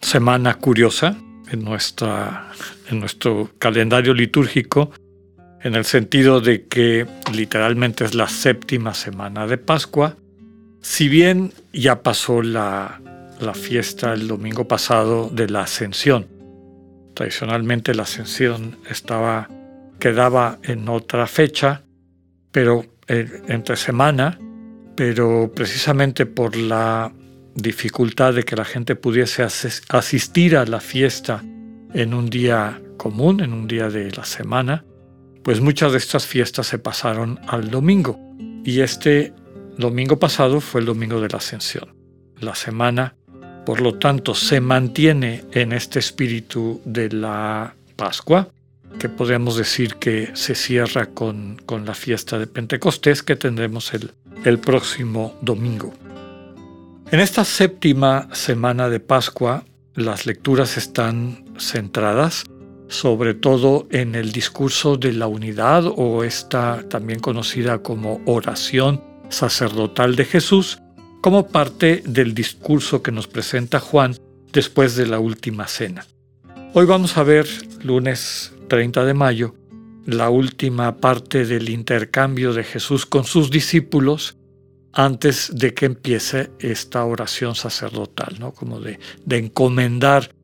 semana curiosa en, nuestra, en nuestro calendario litúrgico, en el sentido de que literalmente es la séptima semana de Pascua, si bien ya pasó la, la fiesta el domingo pasado de la Ascensión. Tradicionalmente la Ascensión estaba quedaba en otra fecha, pero eh, entre semana, pero precisamente por la dificultad de que la gente pudiese asistir a la fiesta en un día común, en un día de la semana, pues muchas de estas fiestas se pasaron al domingo. Y este domingo pasado fue el domingo de la ascensión. La semana, por lo tanto, se mantiene en este espíritu de la Pascua, que podríamos decir que se cierra con, la fiesta de Pentecostés que tendremos el, el próximo domingo. En esta séptima semana de Pascua, las lecturas están centradas sobre todo en el discurso de la unidad o esta también conocida como oración sacerdotal de Jesús, como parte del discurso que nos presenta Juan después de la última cena. Hoy vamos a ver, lunes 30 de mayo, la última parte del intercambio de Jesús con sus discípulos antes de que empiece esta oración sacerdotal, ¿no? como de, de encomendar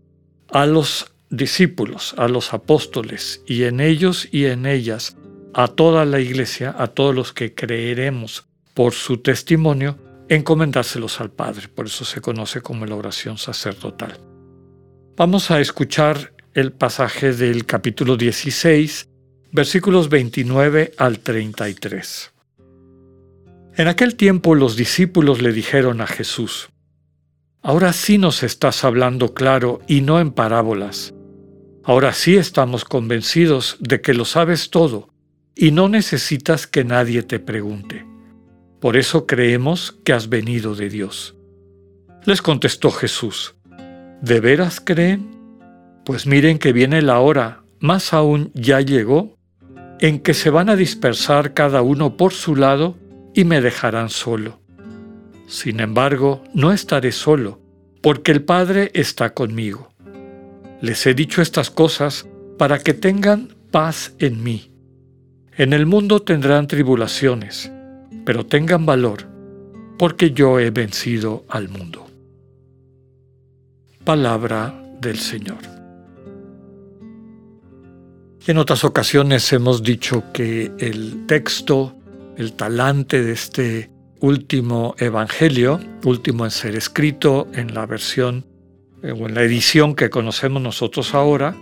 a los discípulos, a los apóstoles, y en ellos y en ellas, a toda la iglesia, a todos los que creeremos por su testimonio, encomendárselos al Padre. Por eso se conoce como la oración sacerdotal. Vamos a escuchar el pasaje del capítulo 16, versículos 29 al 33. En aquel tiempo los discípulos le dijeron a Jesús, Ahora sí nos estás hablando claro y no en parábolas. Ahora sí estamos convencidos de que lo sabes todo y no necesitas que nadie te pregunte. Por eso creemos que has venido de Dios. Les contestó Jesús, ¿de veras creen? Pues miren que viene la hora, más aún ya llegó, en que se van a dispersar cada uno por su lado y me dejarán solo. Sin embargo, no estaré solo, porque el Padre está conmigo. Les he dicho estas cosas para que tengan paz en mí. En el mundo tendrán tribulaciones, pero tengan valor, porque yo he vencido al mundo. Palabra del Señor. En otras ocasiones hemos dicho que el texto, el talante de este último evangelio, último en ser escrito en la versión eh, o en la edición que conocemos nosotros ahora,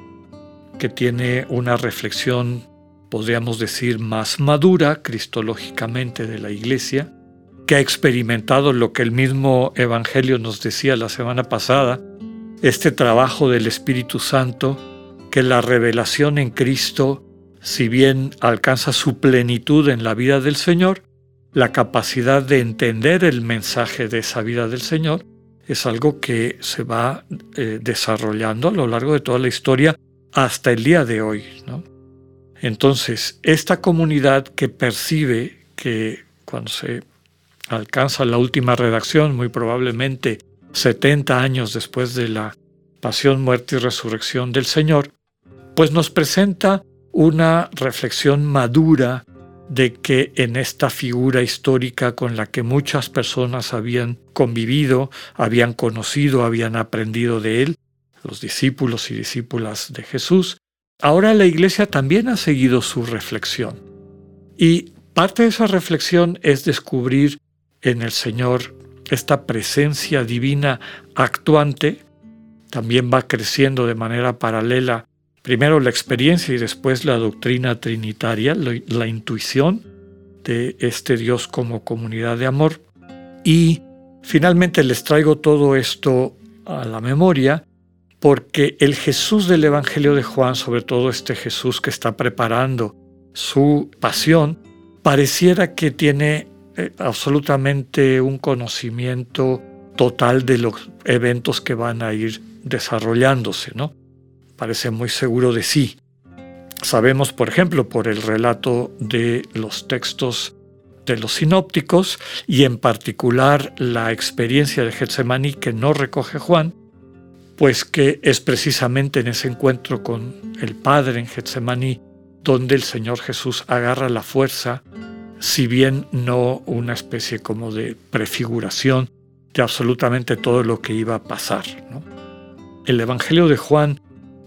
que tiene una reflexión, podríamos decir, más madura cristológicamente de la Iglesia, que ha experimentado lo que el mismo Evangelio nos decía la semana pasada, este trabajo del Espíritu Santo que la revelación en Cristo, si bien alcanza su plenitud en la vida del Señor, la capacidad de entender el mensaje de esa vida del Señor es algo que se va eh, desarrollando a lo largo de toda la historia hasta el día de hoy. Entonces, esta comunidad que percibe que cuando se alcanza la última redacción, muy probablemente 70 años después de la pasión, muerte y resurrección del Señor, pues nos presenta una reflexión madura de que en esta figura histórica con la que muchas personas habían convivido, habían conocido, habían aprendido de él, los discípulos y discípulas de Jesús, ahora la iglesia también ha seguido su reflexión. Y parte de esa reflexión es descubrir en el Señor esta presencia divina actuante, también va creciendo de manera paralela primero la experiencia y después la doctrina trinitaria, la, intuición de este Dios como comunidad de amor. Y finalmente les traigo todo esto a la memoria porque el Jesús del Evangelio de Juan, sobre todo este Jesús que está preparando su pasión, pareciera que tiene eh, absolutamente un conocimiento total de los eventos que van a ir desarrollándose, ¿no? Parece muy seguro de sí. Sabemos, por ejemplo, por el relato de los textos de los sinópticos y en particular la experiencia de Getsemaní que no recoge Juan, pues que es precisamente en ese encuentro con el Padre en Getsemaní donde el Señor Jesús agarra la fuerza, si bien no una especie como de prefiguración de absolutamente todo lo que iba a pasar. El Evangelio de Juan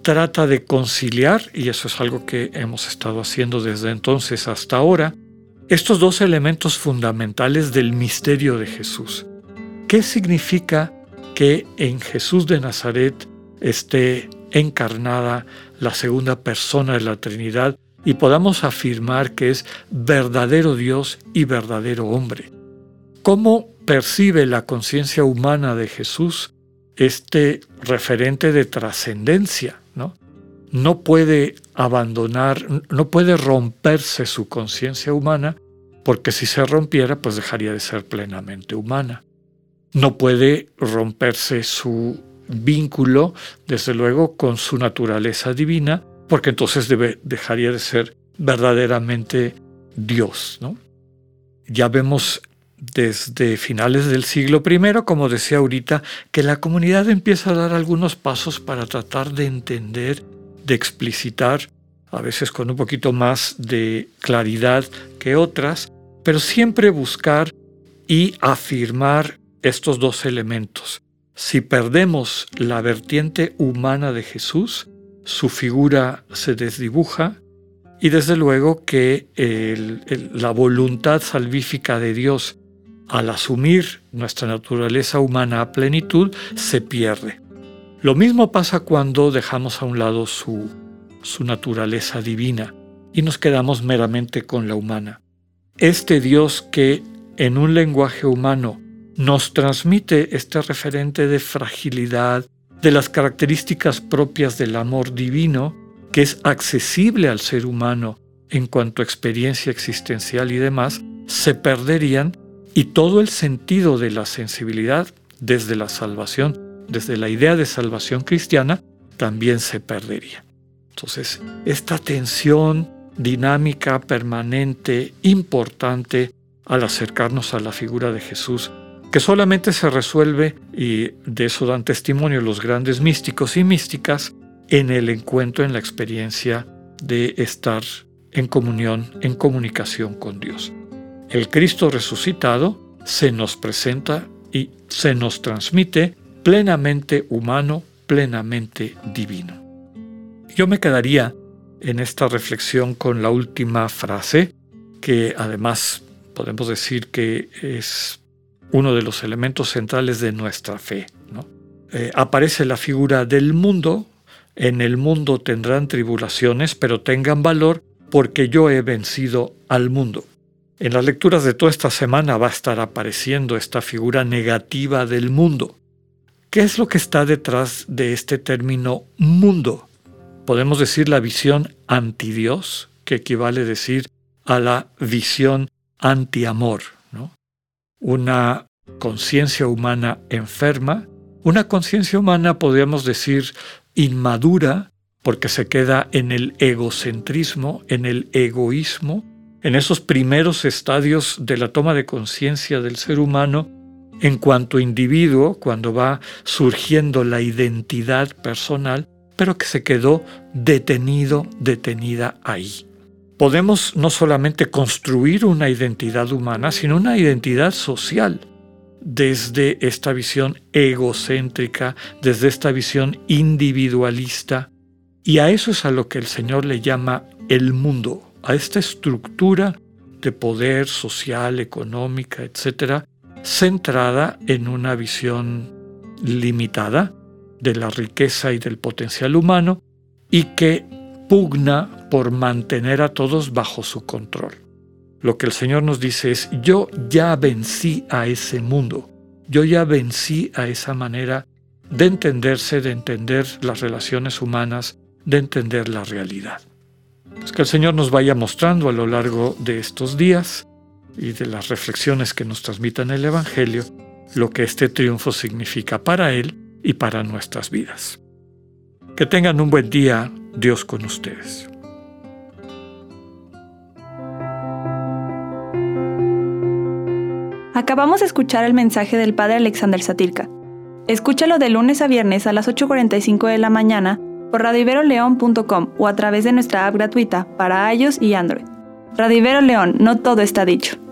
trata de conciliar, y eso es algo que hemos estado haciendo desde entonces hasta ahora, estos dos elementos fundamentales del misterio de Jesús. ¿Qué significa que en Jesús de Nazaret esté encarnada la segunda persona de la Trinidad y podamos afirmar que es verdadero Dios y verdadero hombre. ¿Cómo percibe la conciencia humana de Jesús este referente de trascendencia? ¿No? puede abandonar, no puede romperse su conciencia humana, porque si se rompiera, pues dejaría de ser plenamente humana no puede romperse su vínculo, desde luego, con su naturaleza divina, porque entonces debe, dejaría de ser verdaderamente Dios. ¿no? Ya vemos desde finales del siglo I, como decía ahorita, que la comunidad empieza a dar algunos pasos para tratar de entender, de explicitar, a veces con un poquito más de claridad que otras, pero siempre buscar y afirmar estos dos elementos. Si perdemos la vertiente humana de Jesús, su figura se desdibuja y desde luego que la voluntad salvífica de Dios al asumir nuestra naturaleza humana a plenitud se pierde. Lo mismo pasa cuando dejamos a un lado su, su naturaleza divina y nos quedamos meramente con la humana. Este Dios que en un lenguaje humano nos transmite este referente de fragilidad, de las características propias del amor divino, que es accesible al ser humano en cuanto a experiencia existencial y demás, se perderían y todo el sentido de la sensibilidad desde la salvación, desde la idea de salvación cristiana, también se perdería. Entonces, esta tensión dinámica, permanente, importante al acercarnos a la figura de Jesús, que solamente se resuelve, y de eso dan testimonio los grandes místicos y místicas, en el encuentro, en la experiencia de estar en comunión, en comunicación con Dios. El Cristo resucitado se nos presenta y se nos transmite plenamente humano, plenamente divino. Yo me quedaría en esta reflexión con la última frase, que además podemos decir que es uno de los elementos centrales de nuestra fe. Eh, aparece la figura del mundo, en el mundo tendrán tribulaciones, pero tengan valor porque yo he vencido al mundo. En las lecturas de toda esta semana va a estar apareciendo esta figura negativa del mundo. ¿Qué es lo que está detrás de este término mundo? Podemos decir la visión anti-Dios, que equivale a decir a la visión anti-amor una conciencia humana enferma, una conciencia humana, podríamos decir, inmadura, porque se queda en el egocentrismo, en el egoísmo, en esos primeros estadios de la toma de conciencia del ser humano en cuanto individuo, cuando va surgiendo la identidad personal, pero que se quedó detenido, detenida ahí podemos no solamente construir una identidad humana, sino una identidad social desde esta visión egocéntrica, desde esta visión individualista. Y a eso es a lo que el Señor le llama el mundo, a esta estructura de poder social, económica, etcétera, centrada en una visión limitada de la riqueza y del potencial humano y que pugna por mantener a todos bajo su control. Lo que el Señor nos dice es, yo ya vencí a ese mundo, yo ya vencí a esa manera de entenderse, de entender las relaciones humanas, de entender la realidad. Pues que el Señor nos vaya mostrando a lo largo de estos días y de las reflexiones que nos transmitan el Evangelio lo que este triunfo significa para Él y para nuestras vidas. Que tengan un buen día, Dios con ustedes. Acabamos de escuchar el mensaje del Padre Alexander Satirka. Escúchalo de lunes a viernes a las 8.45 de la mañana por radiveroleón.com o a través de nuestra app gratuita para iOS y Android. Radivero León, no todo está dicho.